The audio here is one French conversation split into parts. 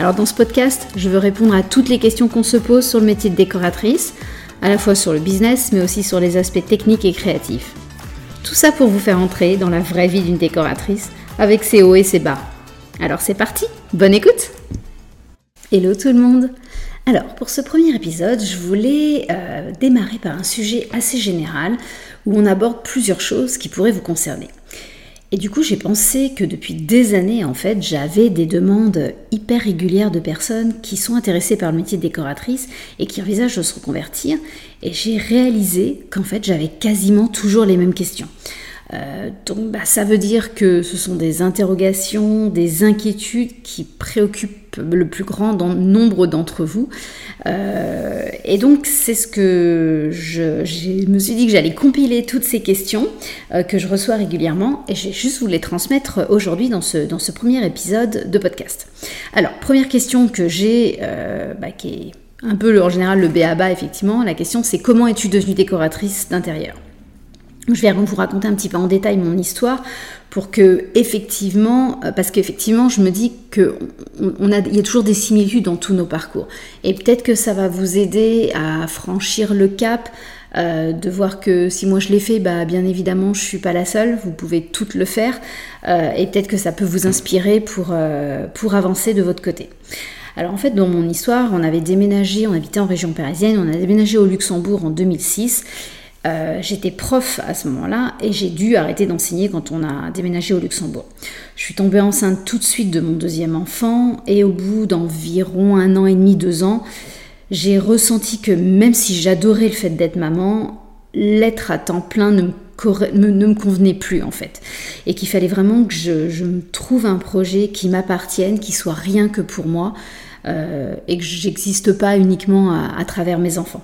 Alors dans ce podcast, je veux répondre à toutes les questions qu'on se pose sur le métier de décoratrice, à la fois sur le business mais aussi sur les aspects techniques et créatifs. Tout ça pour vous faire entrer dans la vraie vie d'une décoratrice avec ses hauts et ses bas. Alors c'est parti, bonne écoute Hello tout le monde alors, pour ce premier épisode, je voulais euh, démarrer par un sujet assez général où on aborde plusieurs choses qui pourraient vous concerner. Et du coup, j'ai pensé que depuis des années, en fait, j'avais des demandes hyper régulières de personnes qui sont intéressées par le métier de décoratrice et qui envisagent de se reconvertir. Et j'ai réalisé qu'en fait, j'avais quasiment toujours les mêmes questions. Euh, donc bah, ça veut dire que ce sont des interrogations, des inquiétudes qui préoccupent le plus grand nombre d'entre vous. Euh, et donc c'est ce que je, me suis dit que j'allais compiler toutes ces questions euh, que je reçois régulièrement et j'ai juste voulu les transmettre aujourd'hui dans ce, premier épisode de podcast. Alors première question que j'ai, bah, qui est un peu en général le B à bas effectivement, la question c'est comment es-tu devenue décoratrice d'intérieur? Je vais vous raconter un petit peu en détail mon histoire pour que effectivement, euh, parce qu'effectivement, je me dis que on a, y a toujours des similitudes dans tous nos parcours, et peut-être que ça va vous aider à franchir le cap, euh, de voir que si moi je l'ai fait, bah bien évidemment, je suis pas la seule. Vous pouvez toutes le faire, euh, et peut-être que ça peut vous inspirer pour pour avancer de votre côté. Alors en fait, dans mon histoire, on avait déménagé, on habitait en région parisienne, on a déménagé au Luxembourg en 2006. Euh, j'étais prof à ce moment-là et j'ai dû arrêter d'enseigner quand on a déménagé au Luxembourg. Je suis tombée enceinte tout de suite de mon deuxième enfant et au bout d'environ un an et demi, deux ans, j'ai ressenti que même si j'adorais le fait d'être maman, l'être à temps plein ne me, convenait plus en fait. Et qu'il fallait vraiment que je, trouve un projet qui m'appartienne, qui soit rien que pour moi euh, et que j'existe pas uniquement à travers mes enfants.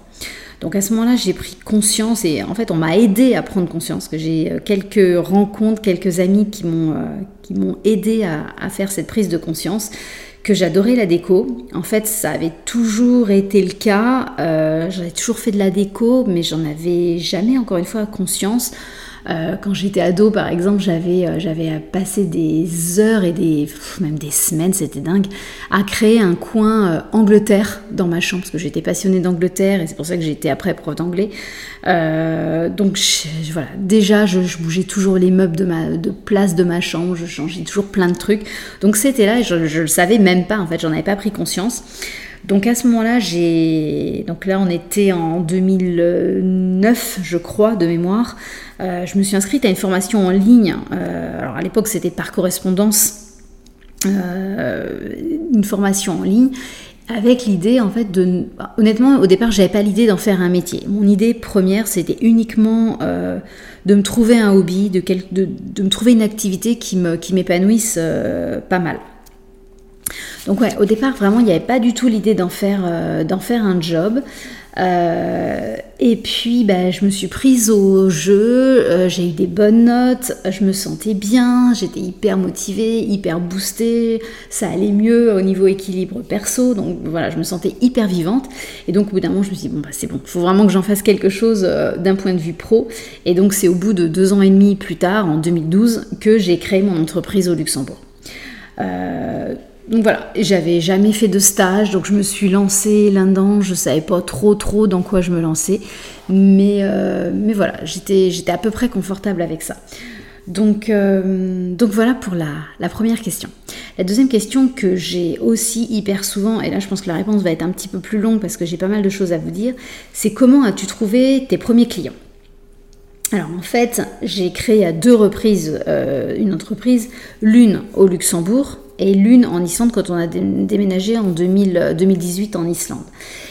Donc à ce moment-là, j'ai pris conscience et en fait, on m'a aidé à prendre conscience que j'ai euh, quelques rencontres, quelques amis qui m'ont euh, qui m'ont aidé à, faire cette prise de conscience que j'adorais la déco. En fait, ça avait toujours été le cas. Euh, J'avais toujours fait de la déco, mais j'en avais jamais, encore une fois, conscience. Euh, quand j'étais ado, par exemple, j'avais euh, passé des heures et des même des semaines, c'était dingue, à créer un coin euh, Angleterre dans ma chambre parce que j'étais passionnée d'Angleterre et c'est pour ça que j'étais après prof d'anglais. donc voilà, déjà je, bougeais toujours les meubles de ma place de ma chambre, je changeais toujours plein de trucs. Donc c'était là, je, je le savais même pas en fait, j'en avais pas pris conscience. Donc à ce moment-là, j'ai donc là on était en 2009, je crois, de mémoire. Euh, je me suis inscrite à une formation en ligne. Euh, alors à l'époque, c'était par correspondance, euh, une formation en ligne avec l'idée en fait de honnêtement au départ j'avais pas l'idée d'en faire un métier mon idée première c'était uniquement de me trouver un hobby de, me trouver une activité qui m'épanouisse pas mal donc ouais, au départ, vraiment, il n'y avait pas du tout l'idée d'en faire, euh, un job. Euh, et puis, bah, je me suis prise au jeu, euh, j'ai eu des bonnes notes, je me sentais bien, j'étais hyper motivée, hyper boostée, ça allait mieux au niveau équilibre perso, donc voilà, je me sentais hyper vivante. Et donc, au bout d'un moment, je me suis dit, bon, bah, c'est bon, il faut vraiment que j'en fasse quelque chose d'un point de vue pro. Et donc, c'est au bout de deux ans et demi plus tard, en 2012, que j'ai créé mon entreprise au Luxembourg. Donc voilà, j'avais jamais fait de stage, donc je me suis lancée là-dedans. Je savais pas trop trop dans quoi je me lançais, mais, euh, voilà, j'étais, à peu près confortable avec ça. Donc, euh, donc voilà pour la, la, première question. La deuxième question que j'ai aussi hyper souvent, et là je pense que la réponse va être un petit peu plus longue parce que j'ai pas mal de choses à vous dire, c'est comment as-tu trouvé tes premiers clients? Alors en fait, j'ai créé à deux reprises euh, une entreprise, l'une au Luxembourg et l'une en Islande quand on a déménagé en 2018 en Islande.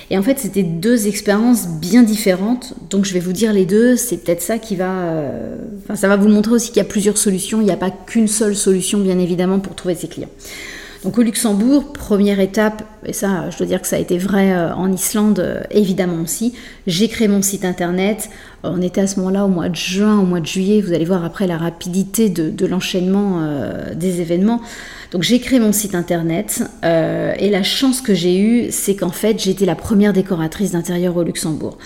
Et en fait, c'était deux expériences bien différentes. Donc je vais vous dire les deux, c'est peut-être ça qui va... Euh, enfin, ça va vous montrer aussi qu'il y a plusieurs solutions, il n'y a pas qu'une seule solution bien évidemment pour trouver ses clients. Donc au Luxembourg, première étape, et ça je dois dire que ça a été vrai euh, en Islande euh, évidemment aussi, j'ai créé mon site internet. On était à ce moment-là au mois de juin, au mois de juillet, vous allez voir après la rapidité de, l'enchaînement euh, des événements. Donc j'ai créé mon site internet et la chance que j'ai eue, c'est qu'en fait j'étais la première décoratrice d'intérieur au Luxembourg.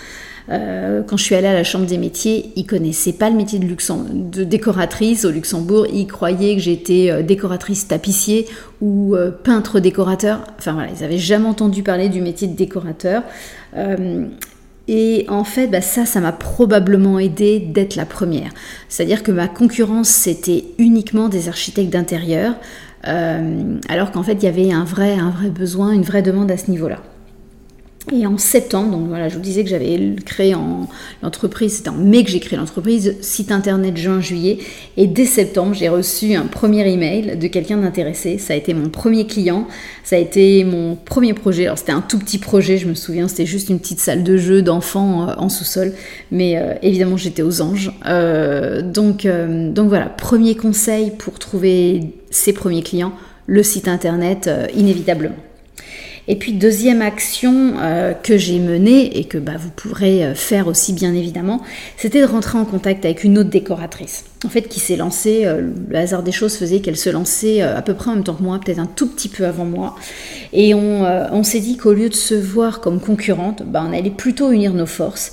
Euh, quand je suis allée à la Chambre des métiers, ils connaissaient pas le métier de, décoratrice au Luxembourg. Ils croyaient que j'étais euh, décoratrice tapissier ou euh, peintre décorateur. Enfin voilà, ils n'avaient jamais entendu parler du métier de décorateur. et en fait, bah, ça, ça m'a probablement aidé d'être la première. C'est-à-dire que ma concurrence, c'était uniquement des architectes d'intérieur, alors qu'en fait, il y avait un vrai, un vrai besoin, une vraie demande à ce niveau-là. Et en septembre, donc voilà, je vous disais que j'avais créé l'entreprise, c'était en mai que j'ai créé l'entreprise, site internet juin-juillet, et dès septembre, j'ai reçu un premier email de quelqu'un d'intéressé. Ça a été mon premier client, ça a été mon premier projet. Alors c'était un tout petit projet, je me souviens, c'était juste une petite salle de jeu d'enfants euh, en sous-sol, mais euh, évidemment j'étais aux anges. Euh, donc, donc voilà, premier conseil pour trouver ses premiers clients, le site internet, inévitablement. Et puis deuxième action euh, que j'ai menée et que bah, vous pourrez euh, faire aussi bien évidemment, c'était de rentrer en contact avec une autre décoratrice. En fait, qui s'est lancée, euh, le hasard des choses faisait qu'elle se lançait à peu près en même temps que moi, peut-être un tout petit peu avant moi. Et on, s'est dit qu'au lieu de se voir comme concurrente, bah, on allait plutôt unir nos forces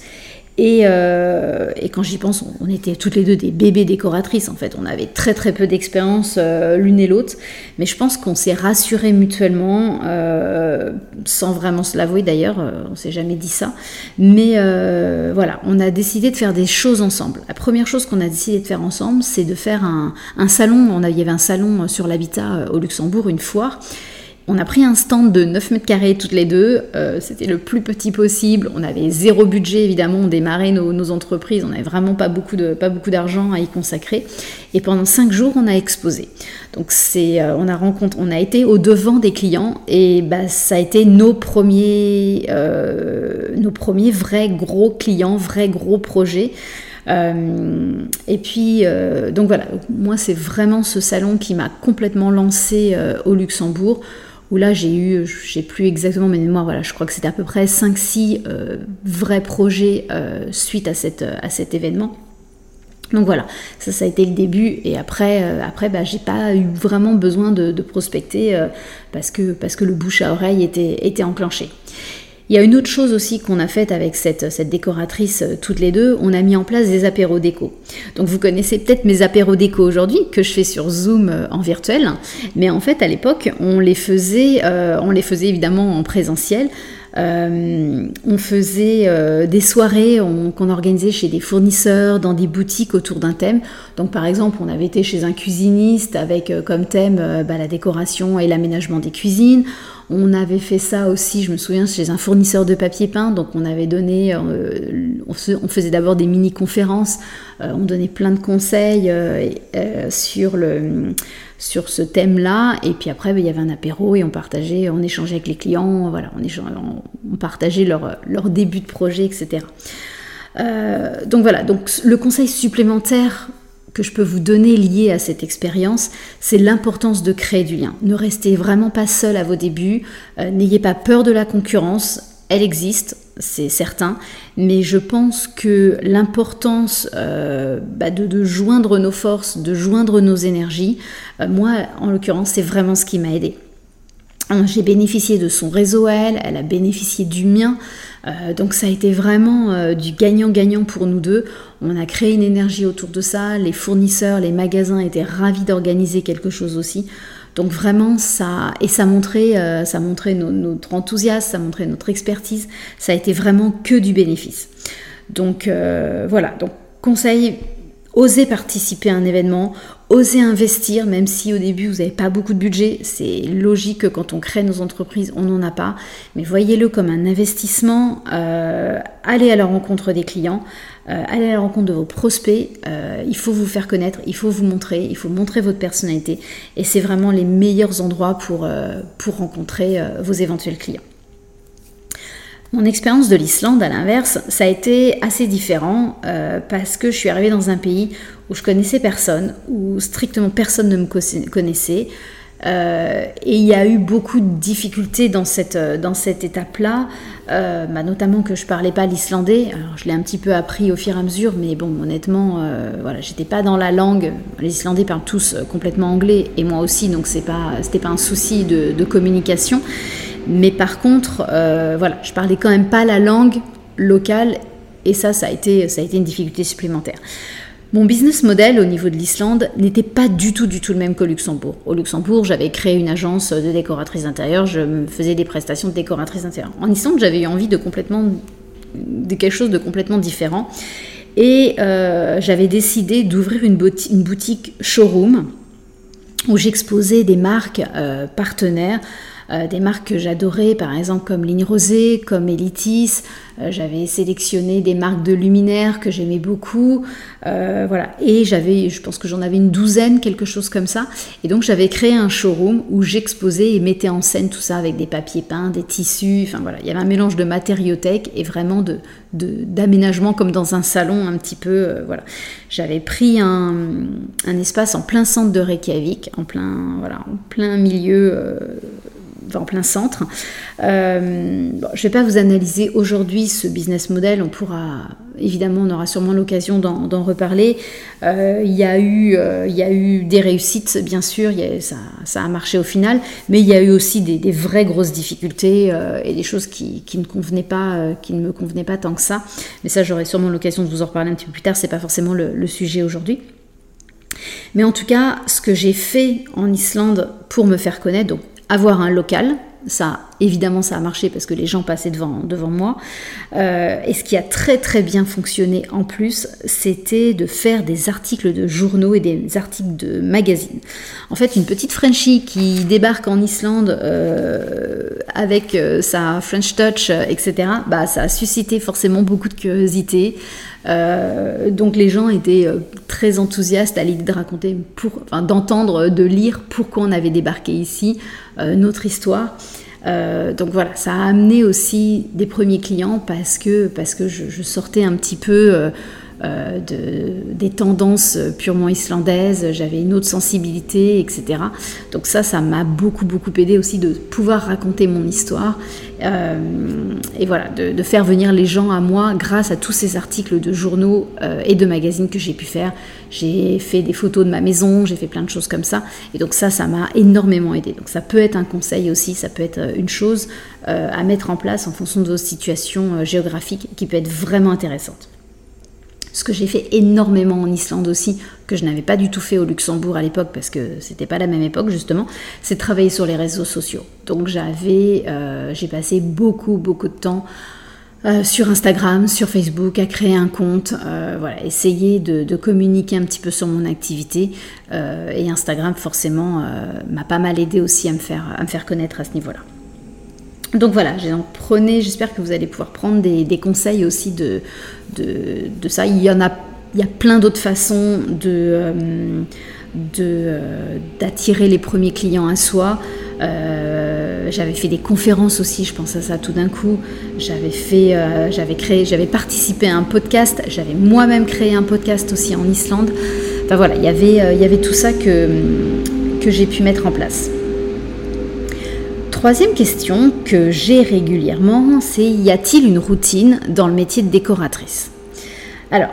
euh, et, quand j'y pense, on, était toutes les deux des bébés décoratrices en fait. On avait très très peu d'expérience euh, l'une et l'autre, mais je pense qu'on s'est rassurés mutuellement, euh, sans vraiment se l'avouer d'ailleurs. on s'est jamais dit ça, mais voilà, on a décidé de faire des choses ensemble. La première chose qu'on a décidé de faire ensemble, c'est de faire un, un salon. On il y avait un salon sur l'habitat au Luxembourg, une foire. On a pris un stand de 9 mètres carrés toutes les deux. Euh, c'était le plus petit possible. On avait zéro budget, évidemment. On démarrait nos, entreprises. On n'avait vraiment pas beaucoup, d'argent à y consacrer. Et pendant 5 jours, on a exposé. Donc, c'est, euh, on, a rencontré, on a été au devant des clients. Et bah, ça a été nos premiers, euh, nos premiers vrais gros clients, vrais gros projets. et puis, donc voilà, moi c'est vraiment ce salon qui m'a complètement lancé au Luxembourg où là j'ai eu, j'ai plus exactement mes mémoires, voilà, je crois que c'était à peu près 5-6 euh, vrais projets euh, suite à, cette, à cet événement. Donc voilà, ça ça a été le début et après euh, après bah, j'ai pas eu vraiment besoin de, prospecter parce que le bouche à oreille était enclenché. Il y a une autre chose aussi qu'on a faite avec cette, décoratrice euh, toutes les deux, on a mis en place des apéros déco. Donc vous connaissez peut-être mes apéros déco aujourd'hui que je fais sur Zoom euh, en virtuel, mais en fait à l'époque on les faisait, euh, on les faisait évidemment en présentiel. on faisait des soirées qu'on organisait chez des fournisseurs, dans des boutiques autour d'un thème. Donc par exemple, on avait été chez un cuisiniste avec comme thème bah, la décoration et l'aménagement des cuisines. On avait fait ça aussi, je me souviens, chez un fournisseur de papier peint. Donc on avait donné, euh, on, faisait d'abord des mini-conférences, euh, on donnait plein de conseils euh, sur, ce thème-là. Et puis après, ben, il y avait un apéro et on partageait, on échangeait avec les clients, voilà, on, on partageait leur, leur, début de projet, etc. donc voilà, donc le conseil supplémentaire que je peux vous donner lié à cette expérience, c'est l'importance de créer du lien. Ne restez vraiment pas seul à vos débuts, euh, n'ayez pas peur de la concurrence, elle existe, c'est certain, mais je pense que l'importance euh, bah, de, joindre nos forces, de joindre nos énergies, euh, moi en l'occurrence, c'est vraiment ce qui m'a aidé. J'ai bénéficié de son réseau elle, elle a bénéficié du mien. Euh, donc ça a été vraiment euh, du gagnant-gagnant pour nous deux. On a créé une énergie autour de ça. Les fournisseurs, les magasins étaient ravis d'organiser quelque chose aussi. Donc vraiment ça et ça montrait, euh, ça montrait notre enthousiasme, ça montrait notre expertise. Ça a été vraiment que du bénéfice. Donc voilà. Donc conseil osez participer à un événement, osez investir, même si au début vous n'avez pas beaucoup de budget. C'est logique que quand on crée nos entreprises, on n'en a pas. Mais voyez-le comme un investissement. Euh, allez à la rencontre des clients, euh, allez à la rencontre de vos prospects. Euh, il faut vous faire connaître, il faut vous montrer, il faut montrer votre personnalité. Et c'est vraiment les meilleurs endroits pour, pour rencontrer vos éventuels clients. Mon expérience de l'Islande, à l'inverse, ça a été assez différent euh, parce que je suis arrivée dans un pays où je connaissais personne, où strictement personne ne me connaissait. Euh, et il y a eu beaucoup de difficultés dans cette, euh, dans cette étape-là, euh, bah, notamment que je parlais pas l'islandais. Je l'ai un petit peu appris au fur et à mesure, mais bon, honnêtement, voilà, j'étais pas dans la langue. Les Islandais parlent tous complètement anglais et moi aussi, donc c'est pas, c'était pas un souci de, communication. Mais par contre, voilà, je parlais quand même pas la langue locale et ça, ça a été, ça a été une difficulté supplémentaire. Mon business model au niveau de l'Islande n'était pas du tout, du tout le même qu'au Luxembourg. Au Luxembourg, j'avais créé une agence de décoratrice intérieure, je me faisais des prestations de décoratrice intérieure. En Islande, j'avais eu envie de complètement, de quelque chose de complètement différent. Et euh, j'avais décidé d'ouvrir une, boutique showroom où j'exposais des marques euh, partenaires euh, des marques que j'adorais, par exemple comme Ligne Rosée, comme Elitis. Euh, j'avais sélectionné des marques de luminaires que j'aimais beaucoup. Euh, voilà. Et j'avais, je pense que j'en avais une douzaine, quelque chose comme ça. Et donc j'avais créé un showroom où j'exposais et mettais en scène tout ça avec des papiers peints, des tissus. Enfin voilà, il y avait un mélange de matériothèque et vraiment de, d'aménagement comme dans un salon un petit peu. voilà. J'avais pris un, un, espace en plein centre de Reykjavik, en plein, voilà, en plein milieu en plein centre. Euh, je ne vais pas vous analyser aujourd'hui ce business model, on pourra, évidemment, on aura sûrement l'occasion d'en reparler. Euh, il, y a eu, euh, il y a eu des réussites, bien sûr, ça, a marché au final, mais il y a eu aussi des, vraies grosses difficultés et des choses qui ne me convenaient pas tant que ça. Mais ça, j'aurai sûrement l'occasion de vous en reparler un petit peu plus tard, c'est pas forcément le, le sujet aujourd'hui. Mais en tout cas, ce que j'ai fait en Islande pour me faire connaître, donc avoir un local. Ça, évidemment, ça a marché parce que les gens passaient devant, moi. Euh, et ce qui a très très bien fonctionné en plus, c'était de faire des articles de journaux et des articles de magazines. En fait, une petite Frenchie qui débarque en Islande euh, avec euh, sa French Touch, etc., bah, ça a suscité forcément beaucoup de curiosité. Donc les gens étaient très enthousiastes à l'idée de raconter, enfin, d'entendre, de lire pourquoi on avait débarqué ici, euh, notre histoire. Euh, donc voilà, ça a amené aussi des premiers clients parce que, parce que je, sortais un petit peu euh, de, des tendances purement islandaises, j'avais une autre sensibilité, etc. Donc ça, ça m'a beaucoup, beaucoup aidé aussi de pouvoir raconter mon histoire euh, et voilà, de, faire venir les gens à moi grâce à tous ces articles de journaux euh, et de magazines que j'ai pu faire. J'ai fait des photos de ma maison, j'ai fait plein de choses comme ça. Et donc ça, ça m'a énormément aidé. Donc ça peut être un conseil aussi, ça peut être une chose à mettre en place en fonction de vos situations géographiques qui peut être vraiment intéressante. Ce que j'ai fait énormément en Islande aussi, que je n'avais pas du tout fait au Luxembourg à l'époque parce que c'était pas la même époque justement, c'est travailler sur les réseaux sociaux. Donc j'avais, euh, j'ai passé beaucoup beaucoup de temps euh, sur Instagram, sur Facebook, à créer un compte, euh, voilà, essayer de, communiquer un petit peu sur mon activité. et Instagram forcément m'a pas mal aidé aussi à me faire, à me faire connaître à ce niveau-là. Donc voilà, prenez, j'espère que vous allez pouvoir prendre des, conseils aussi de, ça. Il y en a, plein d'autres façons euh, euh, d'attirer les premiers clients à soi. Euh, j'avais fait des conférences aussi, je pense à ça tout d'un coup. J'avais fait, j'avais créé, j'avais participé à un podcast. J'avais moi-même créé un podcast aussi en Islande. Enfin voilà, il y avait, tout ça que j'ai pu mettre en place. Troisième question que j'ai régulièrement, c'est y a-t-il une routine dans le métier de décoratrice? Alors,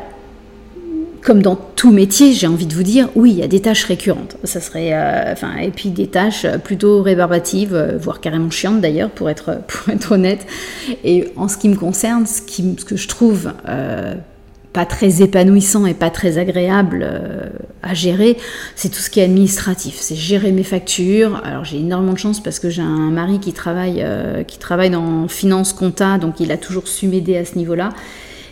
comme dans tout métier, j'ai envie de vous dire, oui, il y a des tâches récurrentes. Ça serait, euh, et puis des tâches plutôt rébarbatives, euh, voire carrément chiantes d'ailleurs, pour être, pour être honnête. Et en ce qui me concerne, ce que je trouve euh, pas très épanouissant et pas très agréable euh, à gérer, c'est tout ce qui est administratif. C'est gérer mes factures. Alors j'ai énormément de chance parce que j'ai un mari qui travaille, euh, qui travaille dans finance compta, donc il a toujours su m'aider à ce niveau-là.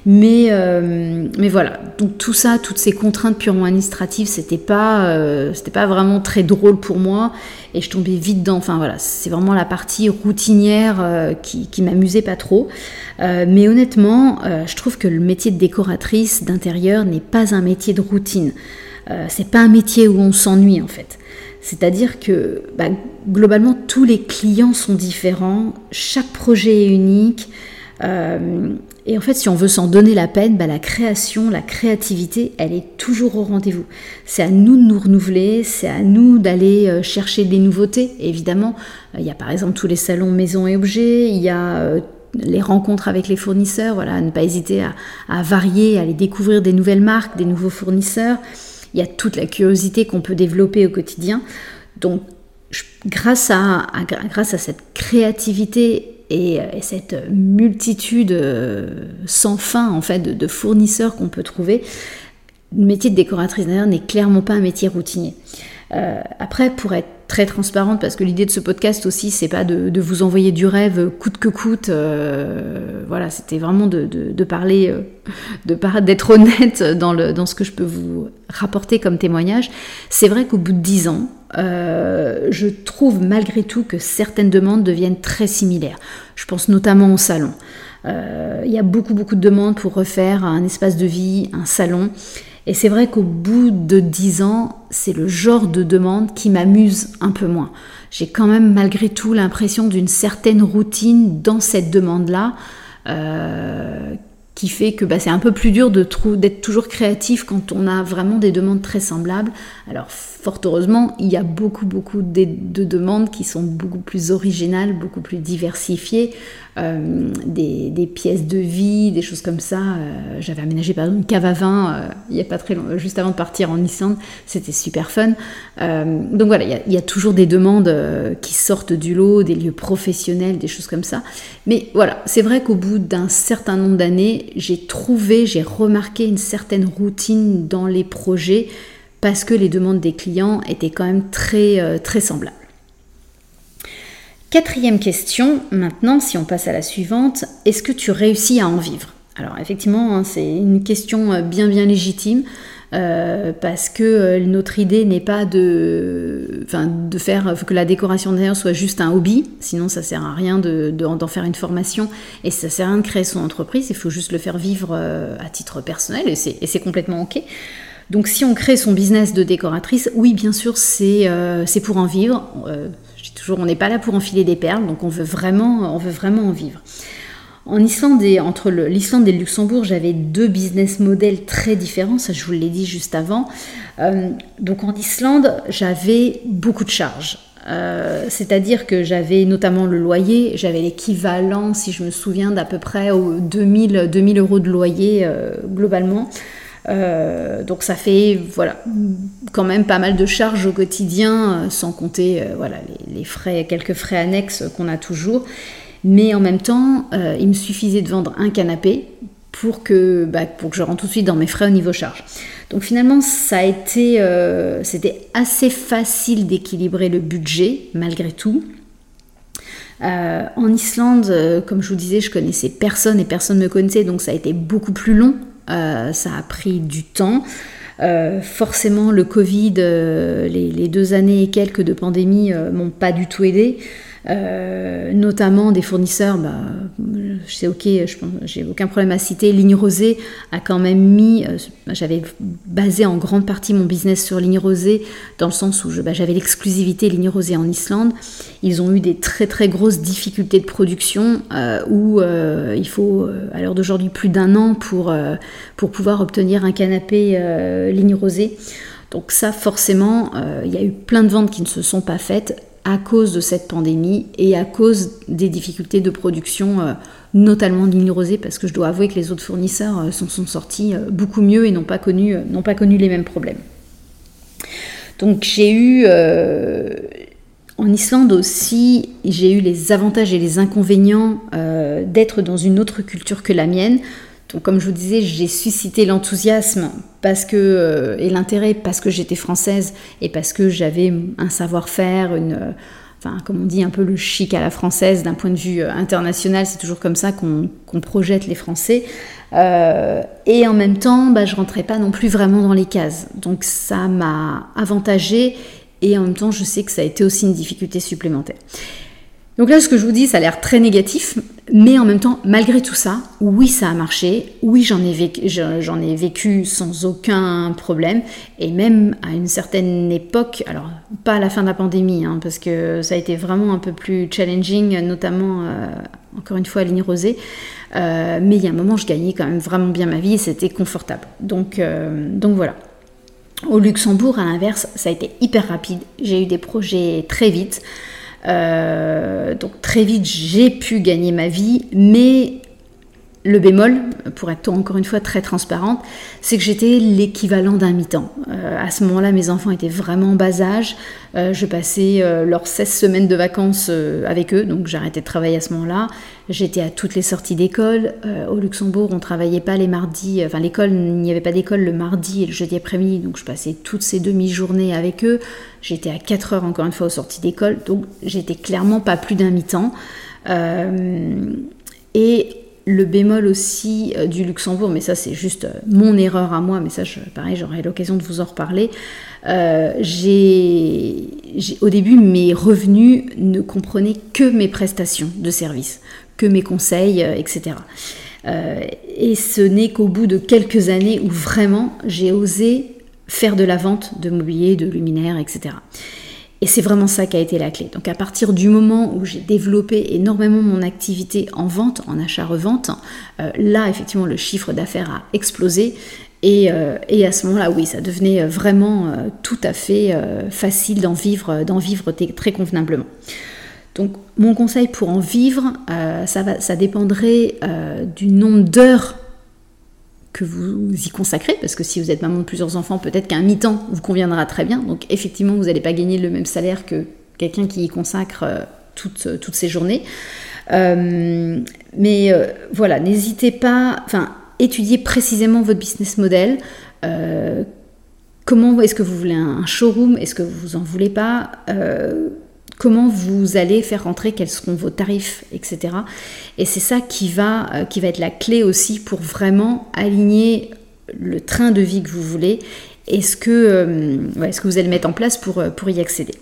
Mais, euh, mais voilà, donc tout ça, toutes ces contraintes purement administratives, c'était pas, euh, pas vraiment très drôle pour moi et je tombais vite dedans. Enfin voilà, c'est vraiment la partie routinière euh, qui, qui m'amusait pas trop. mais honnêtement, je trouve que le métier de décoratrice d'intérieur n'est pas un métier de routine. c'est pas un métier où on s'ennuie en fait. C'est-à-dire que bah, globalement, tous les clients sont différents, chaque projet est unique. Et en fait, si on veut s'en donner la peine, bah, la création, la créativité, elle est toujours au rendez-vous. C'est à nous de nous renouveler, c'est à nous d'aller euh, chercher des nouveautés. évidemment, euh, il y a par exemple tous les salons maison et objets, il y a euh, les rencontres avec les fournisseurs, voilà, ne pas hésiter à, varier, à aller découvrir des nouvelles marques, des nouveaux fournisseurs. Il y a toute la curiosité qu'on peut développer au quotidien. Donc, grâce à, grâce à cette créativité et, cette multitude euh, sans fin en fait de, fournisseurs qu'on peut trouver, le métier de décoratrice d'ailleurs n'est clairement pas un métier routinier. Euh, après, pour être très transparente, parce que l'idée de ce podcast aussi, c'est pas de, vous envoyer du rêve coûte que coûte. Euh, voilà, c'était vraiment de, parler, d'être honnête dans, le, dans ce que je peux vous rapporter comme témoignage. C'est vrai qu'au bout de dix ans, euh, je trouve malgré tout que certaines demandes deviennent très similaires. Je pense notamment au salon. Euh, il y a beaucoup beaucoup de demandes pour refaire un espace de vie, un salon. Et c'est vrai qu'au bout de dix ans, c'est le genre de demande qui m'amuse un peu moins. J'ai quand même malgré tout l'impression d'une certaine routine dans cette demande-là. Euh, qui fait que bah, c'est un peu plus dur d'être toujours créatif quand on a vraiment des demandes très semblables. Alors fort heureusement, il y a beaucoup beaucoup de, demandes qui sont beaucoup plus originales, beaucoup plus diversifiées, euh, des, pièces de vie, des choses comme ça. Euh, j'avais aménagé par exemple une cave à vin euh, il n'y a pas très longtemps, juste avant de partir en Islande, c'était super fun. donc voilà, il y, a, toujours des demandes qui sortent du lot, des lieux professionnels, des choses comme ça. Mais voilà, c'est vrai qu'au bout d'un certain nombre d'années, j'ai trouvé, j'ai remarqué une certaine routine dans les projets parce que les demandes des clients étaient quand même très, très semblables. Quatrième question, maintenant, si on passe à la suivante, est-ce que tu réussis à en vivre? Alors effectivement, hein, c'est une question euh, bien bien légitime. Euh, parce que euh, notre idée n'est pas de, faire que la décoration d'ailleurs soit juste un hobby, sinon ça sert à rien d'en de, faire une formation et ça sert à rien de créer son entreprise, il faut juste le faire vivre à titre personnel et c'est complètement ok. Donc si on crée son business de décoratrice, oui bien sûr c'est pour en vivre toujours, on n'est pas là pour enfiler des perles, donc on veut vraiment, on veut vraiment en vivre. En Islande et entre l'Islande et le Luxembourg, j'avais deux business models très différents, ça je vous l'ai dit juste avant. Euh, donc en Islande, j'avais beaucoup de charges. Euh, c'est-à-dire que j'avais notamment le loyer, j'avais l'équivalent, si je me souviens, d'à peu près aux 2000, 2000 euros de loyer euh, globalement. Euh, donc ça fait voilà quand même pas mal de charges au quotidien, euh, sans compter euh, voilà les, frais, quelques frais annexes qu'on a toujours. Mais en même temps, il me suffisait de vendre un canapé pour que, bah, pour que je rentre tout de suite dans mes frais au niveau charge. Donc finalement, ça a été, c'était assez facile d'équilibrer le budget malgré tout. en Islande, comme je vous disais, je connaissais personne et personne ne me connaissait, donc ça a été beaucoup plus long euh, ça a pris du temps. Euh, forcément, le Covid, euh, les, deux années et quelques de pandémie m'ont pas du tout aidé. Euh, notamment des fournisseurs, bah, c'est ok, j'ai aucun problème à citer. Ligne Rosée a quand même mis, euh, j'avais basé en grande partie mon business sur Ligne Rosée, dans le sens où bah, j'avais l'exclusivité Ligne Rosée en Islande. Ils ont eu des très très grosses difficultés de production euh, où il faut à l'heure d'aujourd'hui plus d'un an pour, pour pouvoir obtenir un canapé Ligne Rosée. Donc ça, forcément, il y a eu plein de ventes qui ne se sont pas faites à cause de cette pandémie et à cause des difficultés de production, euh, notamment de Rosée, parce que je dois avouer que les autres fournisseurs euh, s'en sont sortis euh, beaucoup mieux et n'ont pas, pas connu les mêmes problèmes. Donc j'ai eu... en Islande aussi, j'ai eu les avantages et les inconvénients d'être dans une autre culture que la mienne. Donc, comme je vous disais, j'ai suscité l'enthousiasme parce que euh, et l'intérêt parce que j'étais française et parce que j'avais un savoir-faire, une, euh, enfin, comme on dit, un peu le chic à la française d'un point de vue euh, international. C'est toujours comme ça qu'on projette les Français. et en même temps, bah, je rentrais pas non plus vraiment dans les cases. Donc, ça m'a avantagé et en même temps, je sais que ça a été aussi une difficulté supplémentaire. Donc là, ce que je vous dis, ça a l'air très négatif, mais en même temps, malgré tout ça, oui, ça a marché, oui, j'en ai, vécu, j'en ai vécu sans aucun problème, et même à une certaine époque, alors pas à la fin de la pandémie, hein, parce que ça a été vraiment un peu plus challenging, notamment euh, encore une fois, ligne rosée. mais il y a un moment, je gagnais quand même vraiment bien ma vie et c'était confortable. Donc, donc voilà. Au Luxembourg, à l'inverse, ça a été hyper rapide. J'ai eu des projets très vite. Donc très vite, j'ai pu gagner ma vie, mais le bémol, pour être encore une fois très transparente, c'est que j'étais l'équivalent d'un mi-temps. Euh, à ce moment-là, mes enfants étaient vraiment en bas âge. Euh, je passais euh, leurs 16 semaines de vacances avec eux, donc j'arrêtais de travailler à ce moment-là. J'étais à toutes les sorties d'école. au Luxembourg, on travaillait pas les mardis, enfin l'école, il n'y avait pas d'école le mardi et le jeudi après-midi, donc je passais toutes ces demi-journées avec eux. J'étais à 4 heures encore une fois aux sorties d'école, donc j'étais clairement pas plus d'un mi-temps. et le bémol aussi euh, du Luxembourg, mais ça c'est juste euh, mon erreur à moi, mais ça pareil j'aurai l'occasion de vous en reparler. Euh, j'ai, au début mes revenus ne comprenaient que mes prestations de service, que mes conseils, etc. et ce n'est qu'au bout de quelques années où vraiment j'ai osé faire de la vente de mobilier, de luminaires, etc. Et c'est vraiment ça qui a été la clé. Donc à partir du moment où j'ai développé énormément mon activité en vente, en achat-revente, euh, là effectivement le chiffre d'affaires a explosé. Et, euh, à ce moment-là, oui, ça devenait vraiment euh, tout à fait facile d'en vivre, d'en vivre très convenablement. Donc mon conseil pour en vivre, ça, va, ça dépendrait du nombre d'heures que vous y consacrez, parce que si vous êtes maman de plusieurs enfants, peut-être qu'un mi-temps vous conviendra très bien. Donc effectivement, vous n'allez pas gagner le même salaire que quelqu'un qui y consacre euh, toutes, euh, toutes ses journées. Euh, mais voilà, n'hésitez pas, enfin, étudiez précisément votre business model. comment est-ce que vous voulez un showroom? Est-ce que vous en voulez pas? Comment vous allez faire rentrer, quels seront vos tarifs, etc. Et c'est ça qui va, euh, qui va être la clé aussi pour vraiment aligner le train de vie que vous voulez et ce que, euh, que vous allez mettre en place pour, euh, pour y accéder.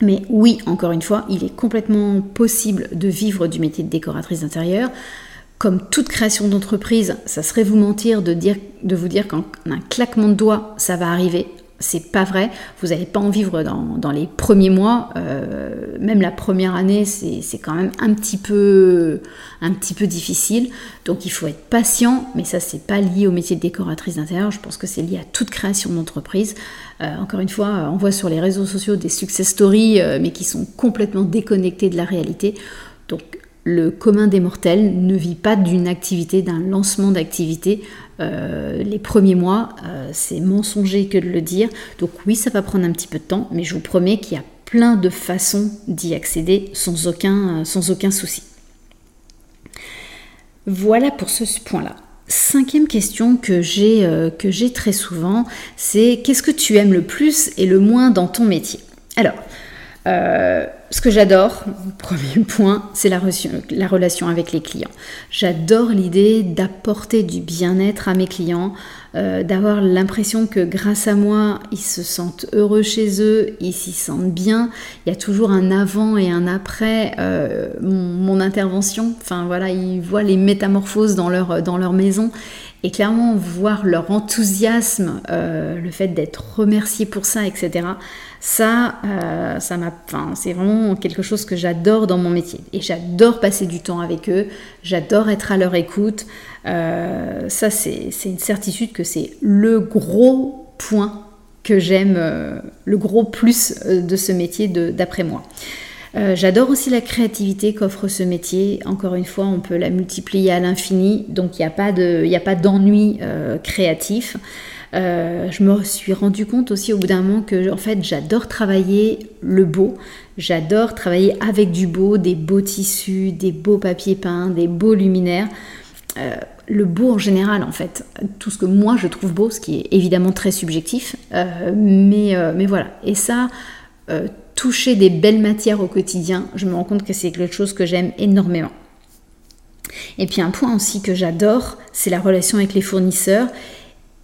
Mais oui, encore une fois, il est complètement possible de vivre du métier de décoratrice d'intérieur. Comme toute création d'entreprise, ça serait vous mentir de, de vous dire qu'en un claquement de doigts, ça va arriver c'est pas vrai. Vous n'allez pas en vivre dans, les premiers mois. Euh, même la première année, c'est quand même un petit, peu, difficile. Donc il faut être patient, mais ça, c'est pas lié au métier de décoratrice d'intérieur. Je pense que c'est lié à toute création d'entreprise. Euh, encore une fois, on voit sur les réseaux sociaux des success stories, euh, mais qui sont complètement déconnectés de la réalité. Donc le commun des mortels ne vit pas d'une activité, d'un lancement d'activité. Euh, les premiers mois, euh, c'est mensonger que de le dire. Donc oui, ça va prendre un petit peu de temps, mais je vous promets qu'il y a plein de façons d'y accéder sans aucun, aucun souci. Voilà pour ce point-là. Cinquième question que j'ai euh, que j'ai très souvent, c'est qu'est-ce que tu aimes le plus et le moins dans ton métier? Alors, ce que j'adore, premier point, c'est la, relation avec les clients. J'adore l'idée d'apporter du bien-être à mes clients, euh, d'avoir l'impression que grâce à moi, ils se sentent heureux chez eux, ils s'y sentent bien. Il y a toujours un avant et un après euh, mon, intervention. Enfin voilà, ils voient les métamorphoses dans leur, dans leur maison. Et clairement, voir leur enthousiasme, euh, le fait d'être remercié pour ça, etc., ça, euh, ça m'a, c'est vraiment quelque chose que j'adore dans mon métier. Et j'adore passer du temps avec eux, j'adore être à leur écoute. Euh, ça, c'est une certitude que c'est le gros point que j'aime, le gros plus de ce métier d'après moi. Euh, j'adore aussi la créativité qu'offre ce métier. Encore une fois, on peut la multiplier à l'infini, donc il n'y a pas d'ennui euh, créatif. Euh, je me suis rendu compte aussi au bout d'un moment que en fait j'adore travailler le beau, j'adore travailler avec du beau, des beaux tissus, des beaux papiers peints, des beaux luminaires. le beau en général en fait, tout ce que moi je trouve beau, ce qui est évidemment très subjectif, mais, mais voilà. Et ça, toucher des belles matières au quotidien, je me rends compte que c'est quelque chose que j'aime énormément. Et puis un point aussi que j'adore, c'est la relation avec les fournisseurs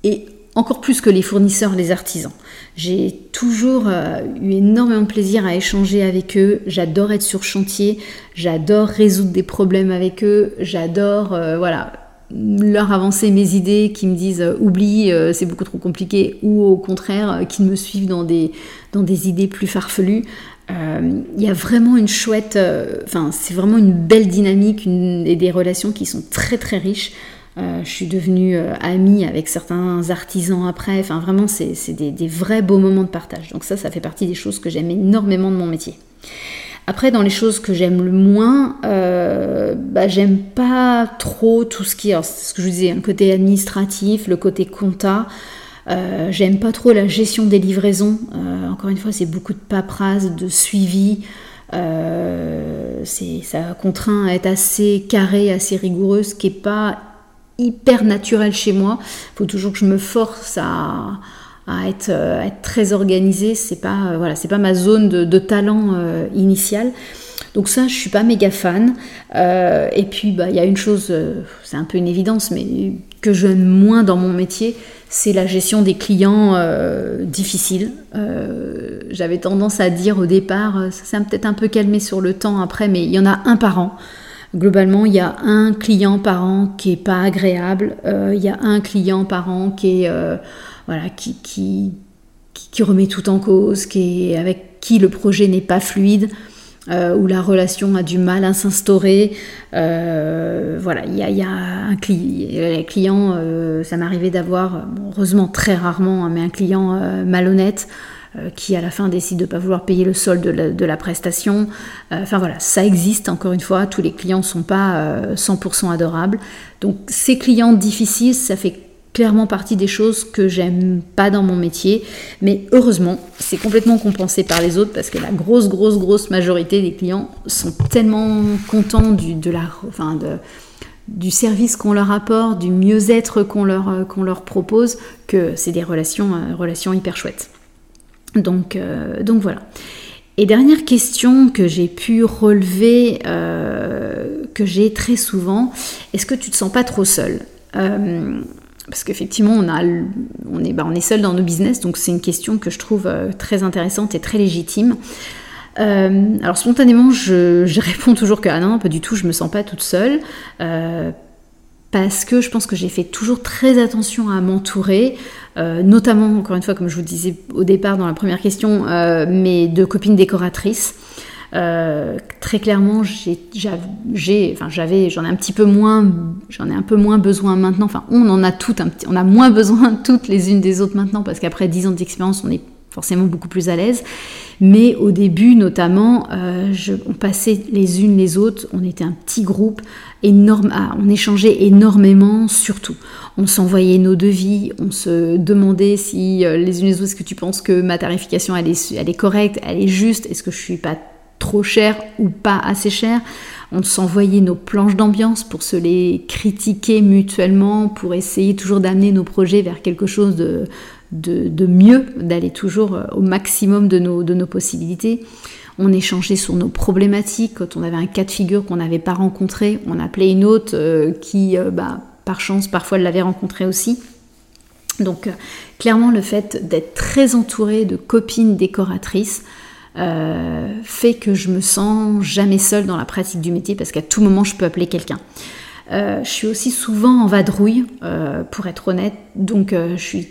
et encore plus que les fournisseurs, les artisans. J'ai toujours euh, eu énormément de plaisir à échanger avec eux, j'adore être sur chantier, j'adore résoudre des problèmes avec eux, j'adore, euh, voilà, leur avancer mes idées, qui me disent oublie, c'est beaucoup trop compliqué, ou au contraire, qui me suivent dans des, dans des idées plus farfelues. Il y a vraiment une chouette, enfin c'est vraiment une belle dynamique et des relations qui sont très très riches. Euh, je suis devenue euh, amie avec certains artisans après. Enfin, vraiment, c'est des, vrais beaux moments de partage. Donc ça, ça fait partie des choses que j'aime énormément de mon métier. Après, dans les choses que j'aime le moins, euh, bah, j'aime pas trop tout ce qui est, ce que je vous disais, un côté administratif, le côté compta. j'aime pas trop la gestion des livraisons. encore une fois, c'est beaucoup de paperasse, de suivi. ça contraint à être assez carré, assez rigoureux, ce qui n'est pas hyper naturel chez moi. Il faut toujours que je me force à, être, euh, être, très organisée. C'est pas, euh, pas ma zone de, talent euh, initial. Donc ça, je suis pas méga fan. et puis, bah, il y a une chose, c'est un peu une évidence, mais que j'aime moins dans mon métier, c'est la gestion des clients difficiles. J'avais tendance à dire au départ, ça s'est peut-être un peu calmé sur le temps après, mais il y en a un par an. Globalement, il y a un client par an qui est pas agréable, euh, il y a un client par an qui est euh, voilà qui, qui, remet tout en cause, qui est, avec qui le projet n'est pas fluide. Euh, où la relation a du mal à s'instaurer. voilà, il y a, un client, ça m'arrivait d'avoir, heureusement très rarement, hein, mais un client malhonnête qui à la fin décide de ne pas vouloir payer le solde de la, prestation. Euh, enfin voilà, ça existe encore une fois, tous les clients ne sont pas 100% euh, adorables. Donc ces clients difficiles, ça fait clairement partie des choses que j'aime pas dans mon métier, mais heureusement, c'est complètement compensé par les autres parce que la grosse, grosse, grosse majorité des clients sont tellement contents du, de la, enfin de, du service qu'on leur apporte, du mieux-être qu'on leur, qu'on leur propose, que c'est des relations, relations hyper chouettes. Donc, euh, donc voilà. Et dernière question que j'ai pu relever, euh, que j'ai très souvent, est-ce que tu te sens pas trop seul euh, Parce qu'effectivement, on, on, est, bah, on est seul dans nos business, donc c'est une question que je trouve très intéressante et très légitime. alors spontanément, je, je, réponds toujours que ah non, pas du tout, je me sens pas toute seule parce que je pense que j'ai fait toujours très attention à m'entourer, euh, notamment, encore une fois, comme je vous disais au départ dans la première question, euh, mes deux copines décoratrices. Euh, très clairement, j'ai, j'avais, j'en ai un petit peu moins, j'en ai un peu moins besoin maintenant. Enfin, on en a toutes, un petit, on a moins besoin toutes les unes des autres maintenant parce qu'après 10 ans d'expérience, on est forcément beaucoup plus à l'aise. Mais au début, notamment, on passait les unes les autres, on était un petit groupe, on échangeait énormément, surtout. On s'envoyait nos devis, on se demandait si euh, les unes les autres, est-ce que tu penses que ma tarification, elle est, correcte, elle est juste, est-ce que je suis pas trop cher ou pas assez cher? On s'envoyait nos planches d'ambiance pour se les critiquer mutuellement, pour essayer toujours d'amener nos projets vers quelque chose de, mieux, d'aller toujours euh, au maximum de nos possibilités. On échangeait sur nos problématiques. Quand on avait un cas de figure qu'on n'avait pas rencontré, on appelait une autre euh, qui, euh, bah, par chance, parfois l'avait rencontré aussi. Donc, clairement, le fait d'être très entourée de copines décoratrices fait que je me sens jamais seule dans la pratique du métier parce qu'à tout moment, je peux appeler quelqu'un. je suis aussi souvent en vadrouille, pour être honnête, donc je suis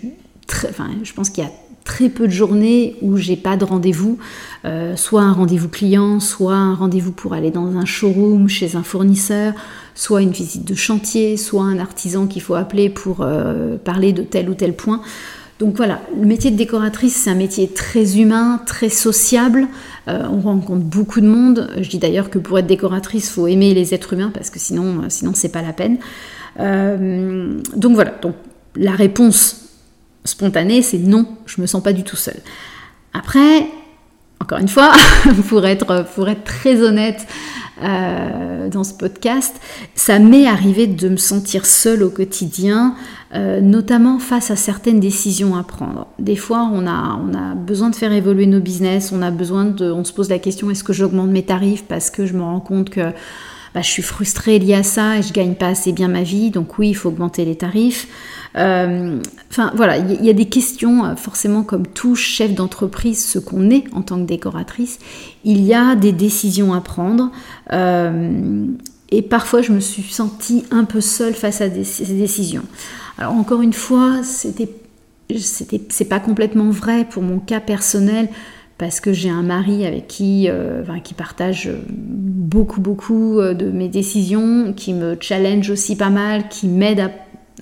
enfin, je pense qu'il y a très peu de journées où j'ai pas de rendez-vous, euh, soit un rendez-vous client, soit un rendez-vous pour aller dans un showroom chez un fournisseur, soit une visite de chantier, soit un artisan qu'il faut appeler pour euh, parler de tel ou tel point. Donc voilà, le métier de décoratrice, c'est un métier très humain, très sociable. Euh, on rencontre beaucoup de monde. Je dis d'ailleurs que pour être décoratrice, il faut aimer les êtres humains parce que sinon, sinon c'est pas la peine. donc voilà. Donc la réponse spontané, c'est non, je me sens pas du tout seule. Après, encore une fois, pour être, pour être très honnête euh, dans ce podcast, ça m'est arrivé de me sentir seule au quotidien, euh, notamment face à certaines décisions à prendre. Des fois, on a, on a besoin de faire évoluer nos business, on a besoin de, on se pose la question est-ce que j'augmente mes tarifs parce que je me rends compte que bah, je suis frustrée liée à ça et je gagne pas assez bien ma vie, donc oui, il faut augmenter les tarifs. Euh, enfin voilà, il y, a des questions, euh, forcément comme tout chef d'entreprise, ce qu'on est en tant que décoratrice, il y a des décisions à prendre. Euh, et parfois je me suis sentie un peu seule face à ces décisions. Alors encore une fois, c'était, c'est pas complètement vrai pour mon cas personnel parce que j'ai un mari avec qui, euh, qui partage beaucoup beaucoup euh, de mes décisions, qui me challenge aussi pas mal, qui m'aide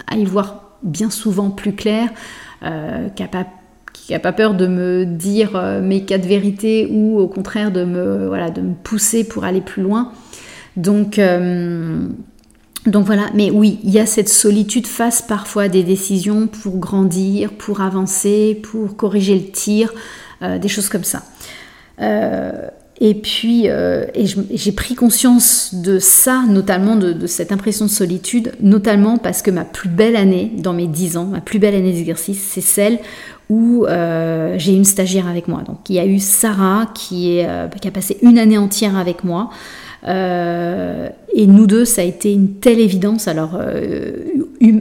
à, y voir bien souvent plus clair, euh, qui n'a pas qui pas peur de me dire mes cas de vérité ou au contraire de me, voilà, de me pousser pour aller plus loin. Donc, donc voilà, mais oui, il y a cette solitude face parfois à des décisions pour grandir, pour avancer, pour corriger le tir, euh, des choses comme ça. Euh, et puis, euh, j'ai pris conscience de ça, notamment de, cette impression de solitude, notamment parce que ma plus belle année, dans mes 10 ans, ma plus belle année d'exercice, c'est celle où j'ai une stagiaire avec moi. Donc, il y a eu Sarah qui a passé une année entière avec moi. Euh, et nous deux, ça a été une telle évidence. Alors, euh,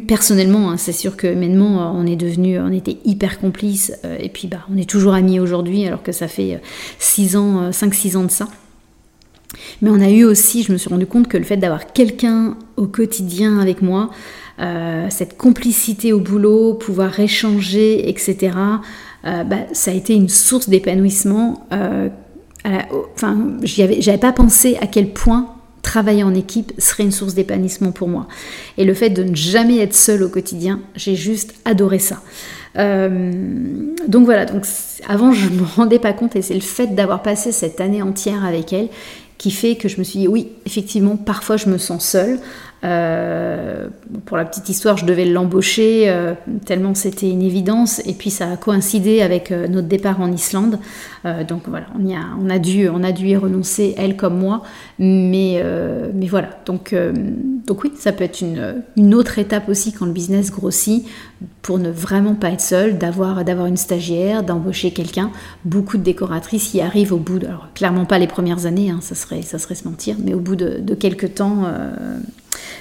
personnellement, hein, c'est sûr que humainement, on est devenu, on était hyper complices. Euh, et puis, bah, on est toujours amis aujourd'hui, alors que ça fait 6 ans, 5-6 ans de ça. Mais on a eu aussi, je me suis rendu compte que le fait d'avoir quelqu'un au quotidien avec moi, cette complicité au boulot, pouvoir échanger, etc., bah, ça a été une source d'épanouissement j'avais pas pensé à quel point travailler en équipe serait une source d'épanouissement pour moi. Et le fait de ne jamais être seule au quotidien, j'ai juste adoré ça. Euh, donc voilà, donc avant je me rendais pas compte et c'est le fait d'avoir passé cette année entière avec elle qui fait que je me suis dit oui, effectivement, parfois je me sens seule. Euh, pour la petite histoire, je devais l'embaucher euh, tellement c'était une évidence. Et puis ça a coïncidé avec euh, notre départ en Islande. donc voilà, on, a, dû, on a dû y renoncer, elle comme moi. Mais, mais voilà, donc, donc oui, ça peut être une, une, autre étape aussi quand le business grossit pour ne vraiment pas être seul, d'avoir, d'avoir une stagiaire, d'embaucher quelqu'un. Beaucoup de décoratrices y arrivent au bout, alors clairement pas les premières années, hein, ça, serait, ça serait se mentir, mais au bout de, de quelques temps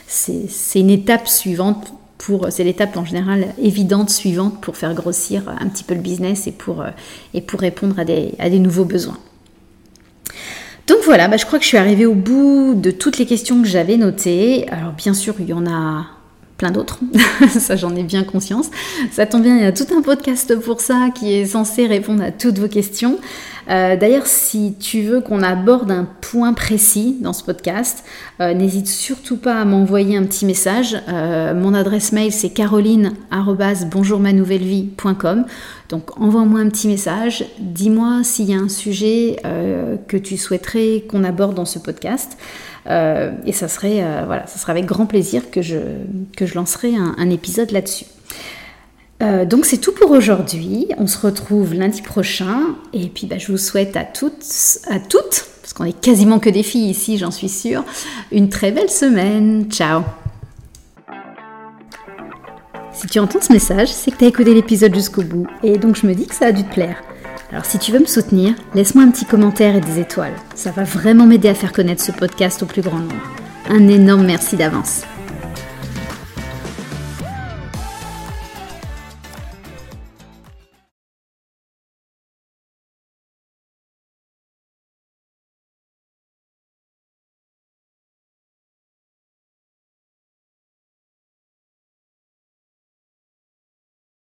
c'est une étape suivante pour, c'est l'étape en général évidente suivante pour faire grossir un petit peu le business et pour, euh, répondre à des, à des nouveaux besoins. Donc voilà, bah je crois que je suis arrivée au bout de toutes les questions que j'avais notées. Alors bien sûr, il y en a plein d'autres, ça j'en ai bien conscience. Ça tombe bien, il y a tout un podcast pour ça qui est censé répondre à toutes vos questions. Euh, d'ailleurs, si tu veux qu'on aborde un point précis dans ce podcast, euh, n'hésite surtout pas à m'envoyer un petit message. Euh, mon adresse mail c'est caroline.bonjourmanouvellevie.com. Donc envoie-moi un petit message, dis-moi s'il y a un sujet que tu souhaiterais qu'on aborde dans ce podcast. et ça serait, avec grand plaisir que je lancerai un épisode là-dessus. Euh, donc c'est tout pour aujourd'hui. On se retrouve lundi prochain. Et puis bah, je vous souhaite à toutes, à toutes, parce qu'on est quasiment que des filles ici, j'en suis sûre, une très belle semaine. Ciao Si tu entends ce message, c'est que tu as écouté l'épisode jusqu'au bout. Et donc je me dis que ça a dû te plaire. Alors si tu veux me soutenir, laisse-moi un petit commentaire et des étoiles. Ça va vraiment m'aider à faire connaître ce podcast au plus grand nombre. Un énorme merci d'avance.